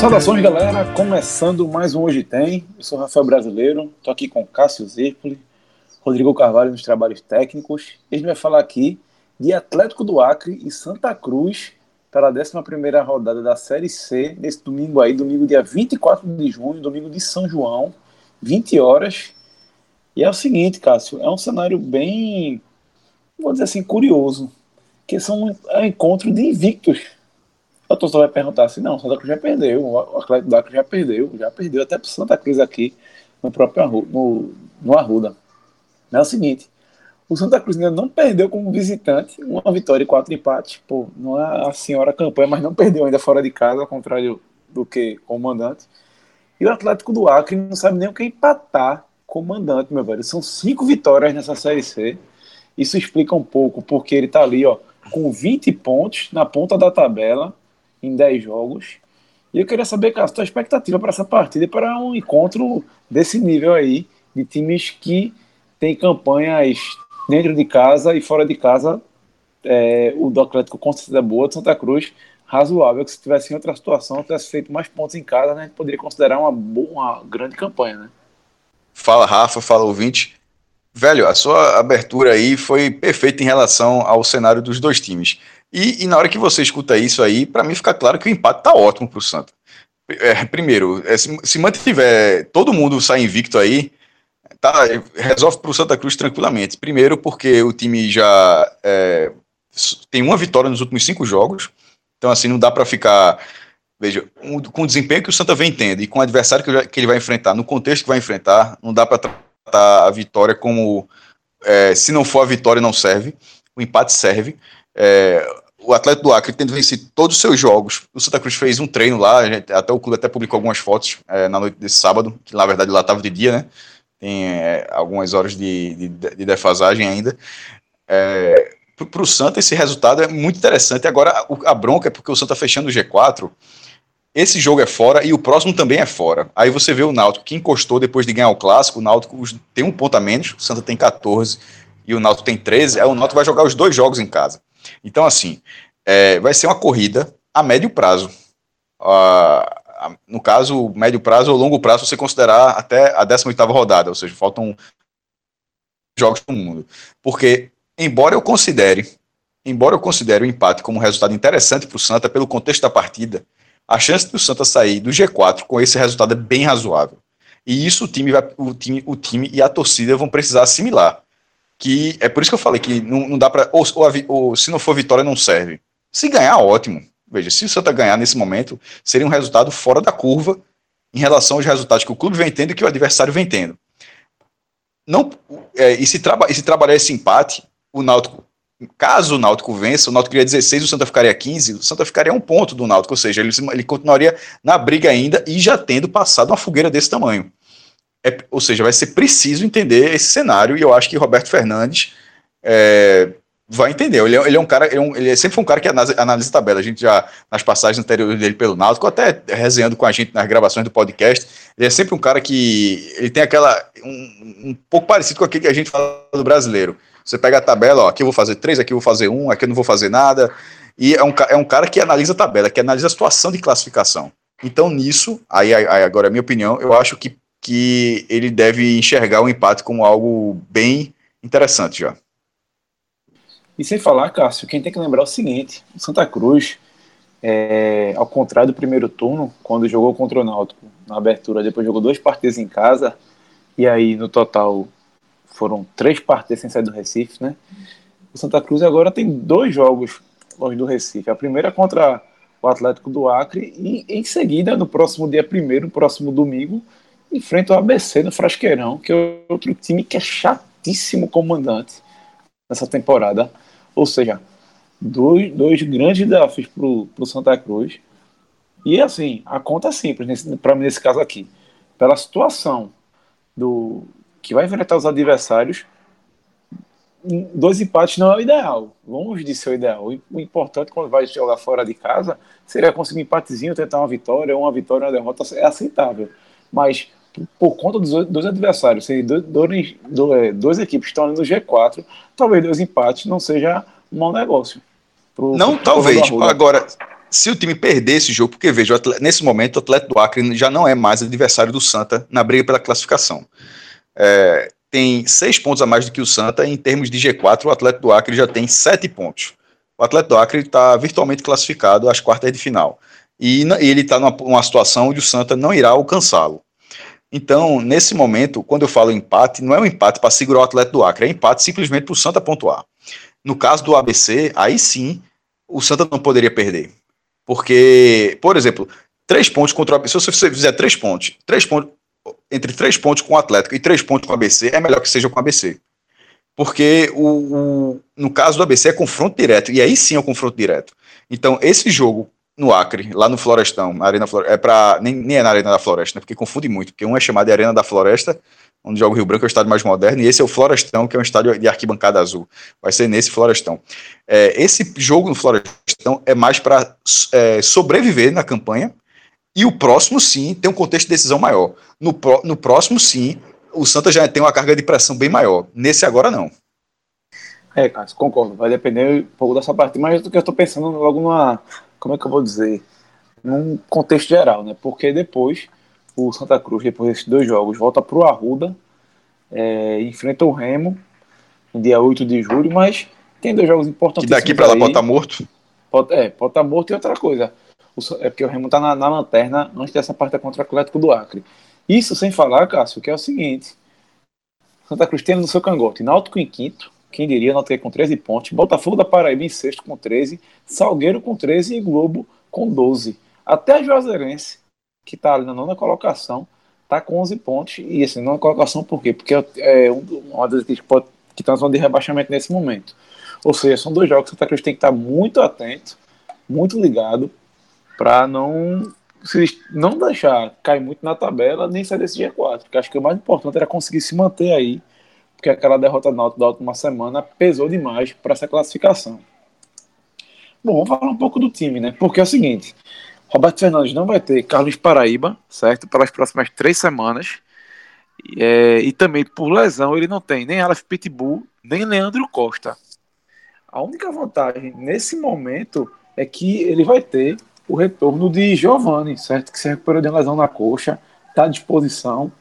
Saudações, galera! Começando mais um Hoje Tem. Eu sou Rafael Brasileiro, estou aqui com Cássio Zirpoli, Rodrigo Carvalho nos trabalhos técnicos. A gente vai falar aqui de Atlético do Acre e Santa Cruz pela 11 rodada da Série C, nesse domingo aí, domingo dia 24 de junho, domingo de São João, 20 horas. E é o seguinte, Cássio, é um cenário bem, vou dizer assim, curioso, que são é um encontro de invictos. A torcida vai perguntar assim, não, Santa Cruz já perdeu, o Atlético do Acre já perdeu, já perdeu até para Santa Cruz aqui no próprio Arruda, no, no Arruda. É o seguinte, o Santa Cruz ainda não perdeu como visitante, uma vitória e quatro empates. Pô, não é a senhora campanha, mas não perdeu ainda fora de casa, ao contrário do que comandante. E o Atlético do Acre não sabe nem o que empatar comandante, meu velho. São cinco vitórias nessa Série C. Isso explica um pouco porque ele tá ali, ó, com 20 pontos na ponta da tabela em 10 jogos. E eu queria saber, cara, a tua expectativa para essa partida para um encontro desse nível aí, de times que têm campanhas dentro de casa e fora de casa, é, o do Atlético com certeza é boa, de Santa Cruz razoável, que se tivesse em outra situação, tivesse feito mais pontos em casa, né, poderia considerar uma, boa, uma grande campanha, né? Fala Rafa, fala ouvinte. Velho, a sua abertura aí foi perfeita em relação ao cenário dos dois times. E, e na hora que você escuta isso aí, para mim fica claro que o empate tá ótimo pro Santa. É, primeiro, é, se, se mantiver todo mundo sai invicto aí, tá, resolve para o Santa Cruz tranquilamente. Primeiro, porque o time já é, tem uma vitória nos últimos cinco jogos, então assim não dá para ficar. Veja, um, com o desempenho que o Santa vem tendo e com o adversário que, que ele vai enfrentar, no contexto que vai enfrentar, não dá para tratar a vitória como é, se não for a vitória não serve, o empate serve. É, o Atlético do Acre tendo vencido todos os seus jogos. O Santa Cruz fez um treino lá, até o clube até publicou algumas fotos é, na noite desse sábado, que na verdade lá estava de dia, né? Tem é, algumas horas de, de, de defasagem ainda. É, para o Santa, esse resultado é muito interessante. Agora, a bronca é porque o Santa tá fechando o G4. Esse jogo é fora e o próximo também é fora. Aí você vê o Náutico que encostou depois de ganhar o clássico. O Náutico tem um ponto a menos, o Santa tem 14 e o Náutico tem 13. Aí o Náutico vai jogar os dois jogos em casa. Então, assim, é, vai ser uma corrida a médio prazo. No caso, médio prazo ou longo prazo, você considerar até a 18ª rodada, ou seja, faltam jogos no mundo. Porque, embora eu considere, embora eu considere o empate como um resultado interessante para o Santa, pelo contexto da partida, a chance do Santa sair do G4 com esse resultado é bem razoável. E isso o time, vai, o time, o time e a torcida vão precisar assimilar. Que é por isso que eu falei que não, não dá para. Ou, ou, ou se não for vitória, não serve. Se ganhar, ótimo. Veja, se o Santa ganhar nesse momento, seria um resultado fora da curva em relação aos resultados que o clube vem tendo e que o adversário vem tendo. Não, é, e, se traba, e se trabalhar esse empate, o Náutico, caso o Náutico vença, o Náutico queria 16, o Santa ficaria 15, o Santa ficaria um ponto do Náutico, ou seja, ele, ele continuaria na briga ainda e já tendo passado uma fogueira desse tamanho. É, ou seja, vai ser preciso entender esse cenário e eu acho que Roberto Fernandes é, vai entender. Ele é, ele é um cara, ele, é um, ele é sempre foi um cara que analisa, analisa tabela. A gente já, nas passagens anteriores dele pelo Náutico, até resenhando com a gente nas gravações do podcast, ele é sempre um cara que ele tem aquela. um, um pouco parecido com aquele que a gente fala do brasileiro. Você pega a tabela, ó, aqui eu vou fazer três, aqui eu vou fazer um, aqui eu não vou fazer nada. E é um, é um cara que analisa a tabela, que analisa a situação de classificação. Então, nisso, aí, aí agora é a minha opinião, eu acho que, que ele deve enxergar o empate como algo bem interessante já. E sem falar, Cássio, quem tem que lembrar é o seguinte: o Santa Cruz, é, ao contrário do primeiro turno, quando jogou contra o Náutico na abertura, depois jogou duas partidas em casa, e aí no total foram três partidas sem sair do Recife, né? O Santa Cruz agora tem dois jogos longe do Recife. A primeira contra o Atlético do Acre e em seguida, no próximo dia primeiro, no próximo domingo, enfrenta o ABC no Frasqueirão, que é outro time que é chatíssimo comandante nessa temporada. Ou seja, dois, dois grandes desafios para o Santa Cruz. E assim, a conta é simples para mim nesse caso aqui. Pela situação do que vai enfrentar os adversários, dois empates não é o ideal. Longe de ser o ideal. O importante quando vai jogar fora de casa seria conseguir um empatezinho, tentar uma vitória, uma vitória, uma derrota é aceitável. Mas por conta dos dois adversários, serem dois, dois, dois, dois equipes estão ali no G4, talvez dois empates não seja um mau negócio. Pro, não, pro talvez. Agora, se o time perder esse jogo, porque veja, atleta, nesse momento o atleta do Acre já não é mais adversário do Santa na briga pela classificação. É, tem seis pontos a mais do que o Santa, em termos de G4, o atleta do Acre já tem sete pontos. O atleta do Acre está virtualmente classificado às quartas de final. E, e ele está numa, numa situação onde o Santa não irá alcançá-lo. Então, nesse momento, quando eu falo empate, não é um empate para segurar o atleta do Acre, é empate simplesmente para o Santa pontuar. No caso do ABC, aí sim, o Santa não poderia perder. Porque, por exemplo, três pontos contra o ABC, se você fizer três pontos, três pontos entre três pontos com o Atlético e três pontos com o ABC, é melhor que seja com o ABC. Porque o, o, no caso do ABC é confronto direto, e aí sim é o confronto direto. Então, esse jogo no Acre, lá no Florestão, na Arena Floresta, é para nem, nem é na Arena da Floresta, né, porque confunde muito, porque um é chamado de Arena da Floresta, onde joga o Rio Branco, é o estádio mais moderno, e esse é o Florestão, que é um estádio de arquibancada azul. Vai ser nesse Florestão. É, esse jogo no Florestão é mais para é, sobreviver na campanha, e o próximo, sim, tem um contexto de decisão maior. No, pro, no próximo, sim, o Santa já tem uma carga de pressão bem maior. Nesse agora, não. É, Cássio, concordo. Vai depender um pouco dessa parte. Mas o que eu estou pensando logo numa. Como é que eu vou dizer? Num contexto geral, né? Porque depois o Santa Cruz, depois desses dois jogos, volta para o Arruda, é, enfrenta o Remo no dia 8 de julho, mas tem dois jogos importantes. E daqui para lá pode estar tá morto? Pode, é, pode estar tá morto e outra coisa. O, é porque o Remo está na, na, lanterna antes dessa partida contra o Atlético do Acre. Isso sem falar, Cássio, que é o seguinte: Santa Cruz tem no seu cangote Náutico em quinto, quem diria, Náutico com 13 pontos, Botafogo da Paraíba em sexto com 13, Salgueiro com 13 e Globo com 12. Até a Juazeirense, que está ali na nona colocação, está com 11 pontos. E assim, nona colocação por quê? Porque é, é uma das equipes que está na zona de rebaixamento nesse momento. Ou seja, são dois jogos que o Santa Cruz tem que estar muito atento, muito ligado, para não se não deixar cair muito na tabela, nem sair desse G4. Porque acho que o mais importante era conseguir se manter aí, porque aquela derrota na da última semana pesou demais para essa classificação. Bom, vamos falar um pouco do time, né? Porque é o seguinte: Roberto Fernandes não vai ter Carlos Paraíba, certo? Pelas próximas três semanas. É, e também por lesão ele não tem nem Aleph Pitbull, nem Leandro Costa. A única vantagem nesse momento é que ele vai ter o retorno de Giovanni, certo? Que se recuperou de lesão na coxa, está à disposição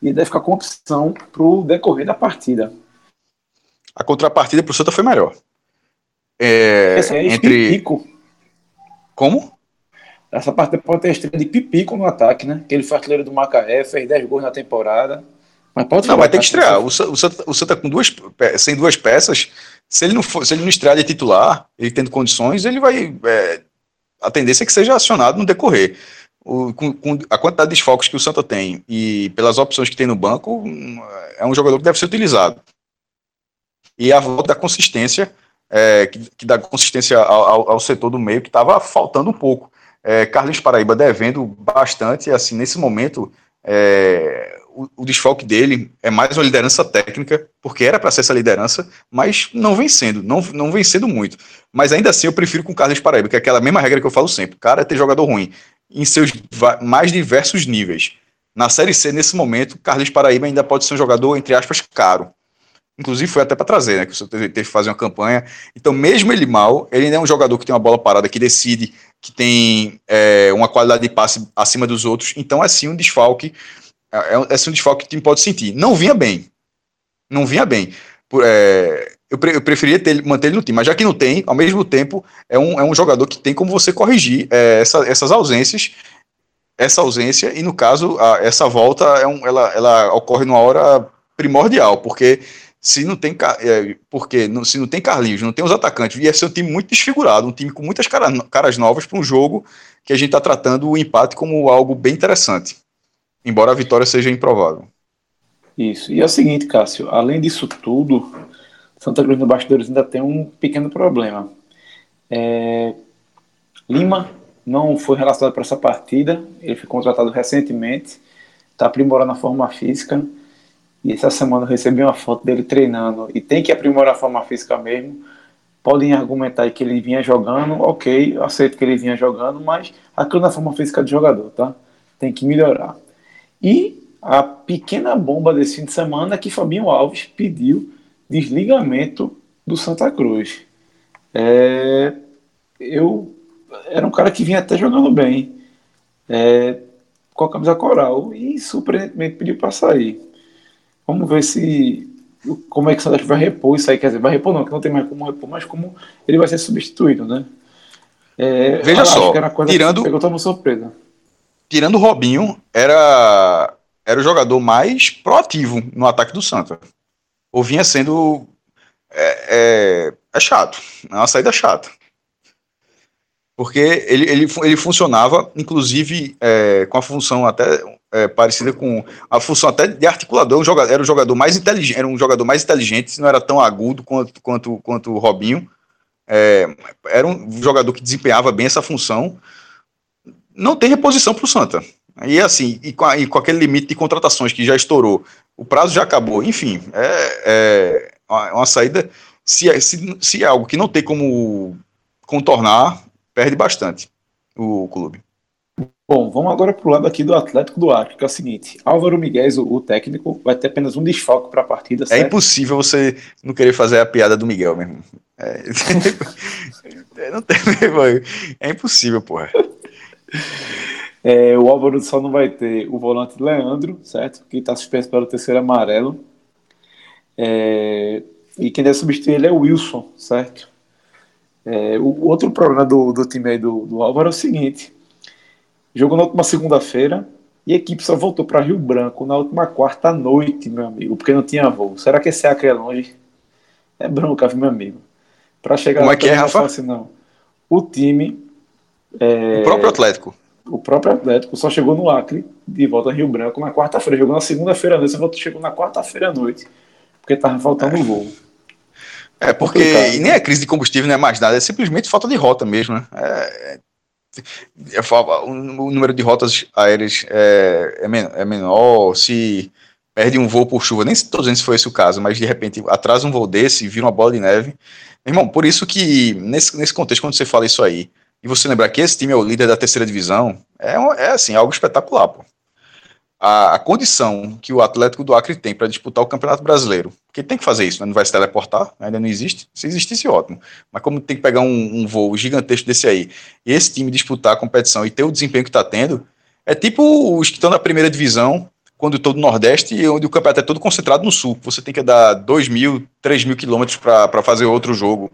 e deve ficar com opção para o decorrer da partida. A contrapartida para o Santa foi melhor. É, Esse é entre... Pipico. Como? Essa partida pode ter estreia de Pipico no ataque, né? Que ele foi artilheiro do Macaé, fez 10 gols na temporada. Mas pode Não, vai ter que estrear. O Santa, o Santa com duas, sem duas peças, se ele não for, se ele não estrear de titular, ele tendo condições, ele vai é, a tendência é que seja acionado no decorrer. O, com, com, a quantidade de desfalques que o Santa tem e pelas opções que tem no banco, é um jogador que deve ser utilizado. E a volta da consistência, é, que, que, dá consistência ao, ao, setor do meio, que estava faltando um pouco. É, Carlos Paraíba devendo bastante, assim, nesse momento, é, o, o desfalque dele é mais uma liderança técnica, porque era para ser essa liderança, mas não vem sendo, não, não vem sendo muito. Mas ainda assim eu prefiro com Carlos Paraíba, que é aquela mesma regra que eu falo sempre: cara é ter jogador ruim em seus mais diversos níveis. Na Série C, nesse momento, Carlos Paraíba ainda pode ser um jogador, entre aspas, caro. Inclusive foi até para trazer, né? Que você teve, teve que fazer uma campanha. Então, mesmo ele mal, ele ainda é um jogador que tem uma bola parada, que decide, que tem é, uma qualidade de passe acima dos outros. Então, é sim um desfalque é, é, é um desfalque que o time pode sentir. Não vinha bem. Não vinha bem. É, eu, pre, eu preferia ter, manter ele no time, mas já que não tem, ao mesmo tempo, é um, é um jogador que tem como você corrigir é, essa, essas ausências, essa ausência, e no caso, a, essa volta é um, ela, ela ocorre numa hora primordial, porque se não tem é, porque não, se não tem Carlinhos, não tem os atacantes, ia ser um time muito desfigurado, um time com muitas caras, caras novas para um jogo que a gente está tratando o empate como algo bem interessante embora a vitória seja improvável. Isso. E é o seguinte, Cássio, além disso tudo, Santa Cruz no Bastidores ainda tem um pequeno problema. É... Lima não foi relacionado para essa partida, ele foi contratado recentemente, está aprimorando a forma física, e essa semana eu recebi uma foto dele treinando, e tem que aprimorar a forma física mesmo. Podem argumentar que ele vinha jogando, ok, aceito que ele vinha jogando, mas aquilo na forma física de jogador, tá? Tem que melhorar. E a pequena bomba desse fim de semana é que Fabinho Alves pediu desligamento do Santa Cruz. É, eu era um cara que vinha até jogando bem, é, com a camisa coral, e surpreendentemente pediu para sair. Vamos ver se como é que o Santa Cruz vai repor isso aí, quer dizer, vai repor não, que não tem mais como repor, mas como ele vai ser substituído, né? É, Veja só, tirando, pegou toda surpresa. Tirando o Robinho, era era o jogador mais proativo no ataque do Santa. Ou vinha sendo é, é, é chato, é uma saída chata. Porque ele, ele, ele funcionava, inclusive, é, com a função até é, parecida com a função até de articulador, um jogador, era um jogador mais inteligente, era um jogador mais inteligente, não era tão agudo quanto, quanto, quanto o Robinho. É, era um jogador que desempenhava bem essa função. Não tem reposição para o Santa. E assim, e com, a, e com, aquele limite de contratações que já estourou, o prazo já acabou, enfim, é, é uma, saída. Se é, se, se é algo que não tem como contornar, perde bastante o clube. Bom, vamos agora para o lado aqui do Atlético do Acre, que é o seguinte: Álvaro Miguel, o, o técnico, vai ter apenas um desfalque para a partida. É certo? É impossível você não querer fazer a piada do Miguel mesmo. É, não tem, é impossível, porra. É, o Álvaro só não vai ter o volante Leandro, certo? Que está suspenso pelo terceiro amarelo. É, e quem deve substituir ele é o Wilson, certo? É, o outro problema do, do time aí do, do Álvaro é o seguinte: jogou na última segunda-feira e a equipe só voltou para Rio Branco na última quarta noite, meu amigo, porque não tinha voo. Será que esse Acre é longe? É bronca, meu amigo. Para chegar Como é que é, Rafa? Fácil, não. O time. É, o próprio Atlético. O próprio Atlético só chegou no Acre, de volta a Rio Branco, na quarta-feira. Jogou na segunda-feira à noite, chegou na quarta-feira à noite, porque estava faltando é. um voo. É, porque e nem é crise de combustível, não é mais nada, é simplesmente falta de rota mesmo, né? É, é, o número de rotas aéreas é, é, é, menor, se perde um voo por chuva, nem estou dizendo se foi esse o caso, mas de repente atrasa um voo desse e vira uma bola de neve. Irmão, por isso que nesse, nesse contexto, quando você fala isso aí, e você lembrar que esse time é o líder da terceira divisão, é, é assim, algo espetacular, pô a, a, condição que o Atlético do Acre tem para disputar o Campeonato Brasileiro, porque tem que fazer isso, né? não vai se teleportar, ainda não existe. Se existisse, ótimo. Mas como tem que pegar um, um voo gigantesco desse aí, e esse time disputar a competição e ter o desempenho que está tendo, é tipo os que estão na primeira divisão, quando todo Nordeste, onde o campeonato é todo concentrado no Sul. Você tem que dar 2 mil, 3 mil quilômetros para fazer outro jogo.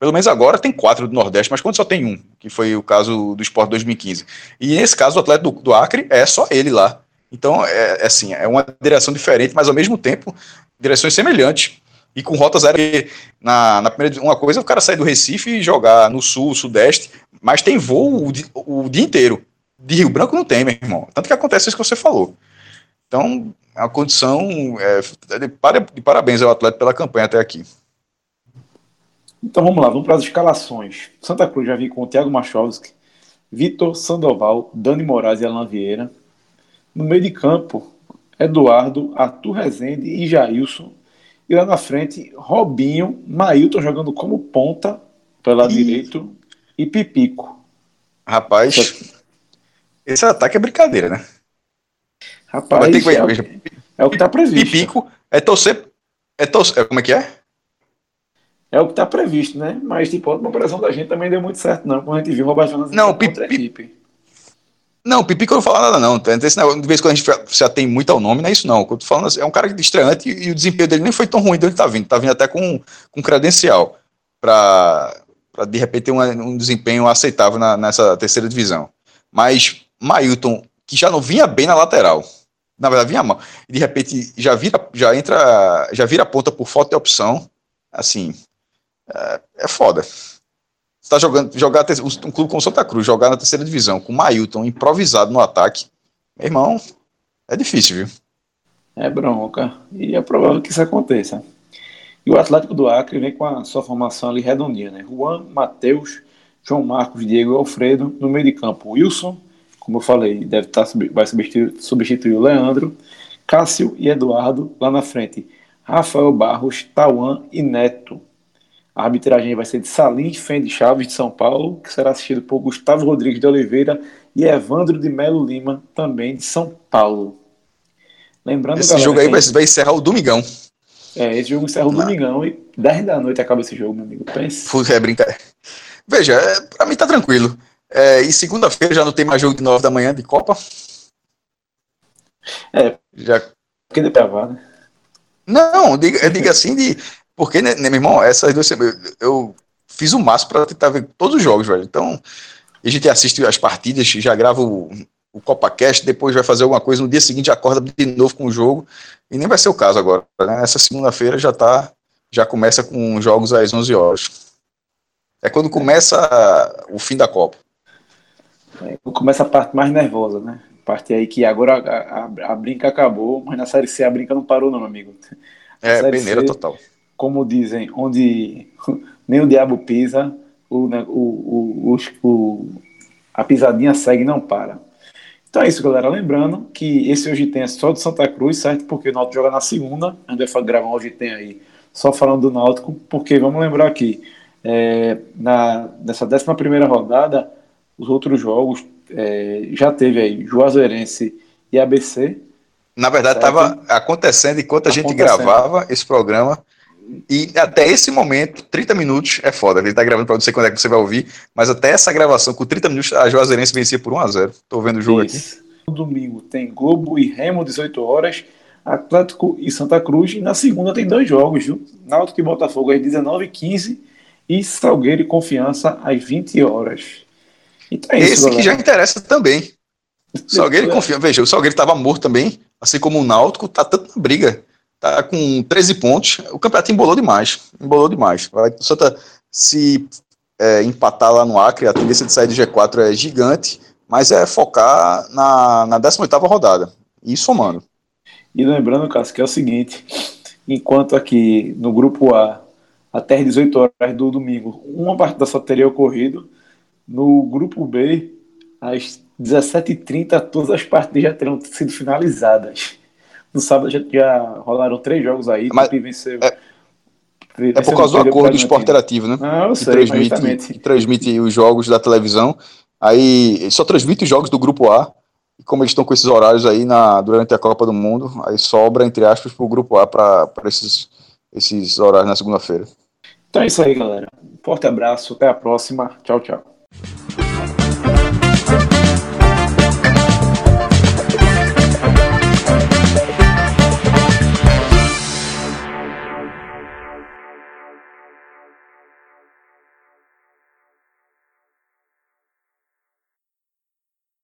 Pelo menos agora tem quatro do Nordeste, mas quando só tem um, que foi o caso do Sport 2015. E nesse caso, o atleta do, do Acre é só ele lá. Então, é, é, assim, é uma direção diferente, mas ao mesmo tempo, direções semelhantes. E com rotas aéreas, na, na primeira, uma coisa é o cara sair do Recife e jogar no sul, sudeste, mas tem voo o, o dia inteiro. De Rio Branco não tem, meu irmão. Tanto que acontece isso que você falou. Então, a condição é, de, de parabéns ao atleta pela campanha até aqui. Então vamos lá, vamos para as escalações. Santa Cruz já vi com o Thiago Machovski, Vitor Sandoval, Dani Moraes e Alan Vieira. No meio de campo, Eduardo, Arthur Rezende e Jailson. E lá na frente, Robinho, Mailton jogando como ponta pelo lado e... direito e Pipico. Rapaz, esse ataque é brincadeira, né? Rapaz, é, o, é o que está previsto. Pipico é torcer. É torcer. Como é que é? É o que está previsto, né? Mas, tipo, a operação da gente também deu muito certo, não. Quando a gente viu o Roberto Não, Pipico. Não, Pipico eu não falo nada, não. Esse negócio, de vez em quando a gente se atém muito ao nome, não é isso, não. Eu tô falando é um cara de estreante e, e, o desempenho dele nem foi tão ruim de onde tá vindo. Tá vindo até com, com credencial para de repente ter um, um desempenho aceitável na, nessa terceira divisão. Mas Mailton, que já não vinha bem na lateral, na verdade vinha mal, de repente já vira, já entra, já vira ponta por falta de opção, assim, é, é foda está jogando, jogar um clube como Santa Cruz, jogar na terceira divisão com o Mailton improvisado no ataque, meu irmão, é difícil, viu? É bronca. E é provável que isso aconteça. E o Atlético do Acre vem com a sua formação ali redondinha, né? Juan, Matheus, João Marcos, Diego e Alfredo no meio de campo. Wilson, como eu falei, deve estar, tá vai substituir, substituir o Leandro, Cássio e Eduardo lá na frente. Rafael Barros, Tauan e Neto. A arbitragem vai ser de Salim Fende Chaves, de São Paulo, que será assistido por Gustavo Rodrigues de Oliveira e Evandro de Melo Lima, também de São Paulo. Lembrando, esse galera, jogo aí vai, vai encerrar o domingão. É, esse jogo encerra o domingão e 10 da noite acaba esse jogo, meu amigo. Pense. É brincadeira. Veja, é, pra mim tá tranquilo. É, e segunda-feira já não tem mais jogo de 9 da manhã de Copa? É. Já. Porque de né? Não, diga, diga assim de. Porque, né, meu irmão, essas duas eu, eu fiz o máximo para tentar ver todos os jogos, velho. Então, a gente assiste as partidas, já grava o, o CopaCast, depois vai fazer alguma coisa, no dia seguinte acorda de novo com o jogo, e nem vai ser o caso agora. Né? Essa segunda-feira já tá, já começa com jogos às 11 horas. É quando começa o fim da Copa. É, começa a parte mais nervosa, né? Parte aí que agora a, a, a, brinca acabou, mas na Série C a brinca não parou, não, meu amigo. É, peneira total. Como dizem, onde nem o diabo pisa, o, o, o, a pisadinha segue e não para. Então é isso, galera. Lembrando que esse hoje tem é só de Santa Cruz, certo? Porque o Náutico joga na segunda. A gente vai gravar hoje tem aí só falando do Náutico, porque vamos lembrar aqui, é, na, nessa 11 primeira rodada, os outros jogos é, já teve aí Juazeirense e ABC. Na verdade, estava acontecendo enquanto a gente gravava esse programa. E até esse momento, 30 minutos é foda. Ele está gravando para não sei quando é que você vai ouvir, mas até essa gravação, com 30 minutos, a Juazeirense vencia por 1x0. Estou vendo o jogo Isso. aqui. No domingo tem Globo e Remo, 18 horas, Atlético e Santa Cruz. E na segunda tem dois jogos, viu? Náutico e Botafogo às 19h15 e Salgueiro e Confiança às 20 horas. Então é Esse que já interessa também. Salgueiro e Confiança. Veja, o Salgueiro estava morto também, assim como o Náutico, tá tanto na briga. Tá com 13 pontos. O campeonato embolou demais. Embolou demais. Vai, o Santa se é, empatar lá no Acre, a tendência de sair do G4 é gigante, mas é focar na, na 18 rodada. E somando. E lembrando, Cássio, que é o seguinte: enquanto aqui no grupo A, até as 18 horas do domingo, uma partida só teria ocorrido, no grupo B, às 17h30, todas as partidas já terão sido finalizadas. No sábado já, já rolaram três jogos aí, Mas, venceu. É, é por causa do acordo do esporte interativo, né? Ah, eu que sei, transmite, que transmite os jogos da televisão. Aí só transmite os jogos do grupo A. E como eles estão com esses horários aí na, durante a Copa do Mundo, aí sobra, entre aspas, para o grupo A para esses, esses horários na segunda-feira. Então é isso aí, galera. Um forte abraço, até a próxima. Tchau, tchau.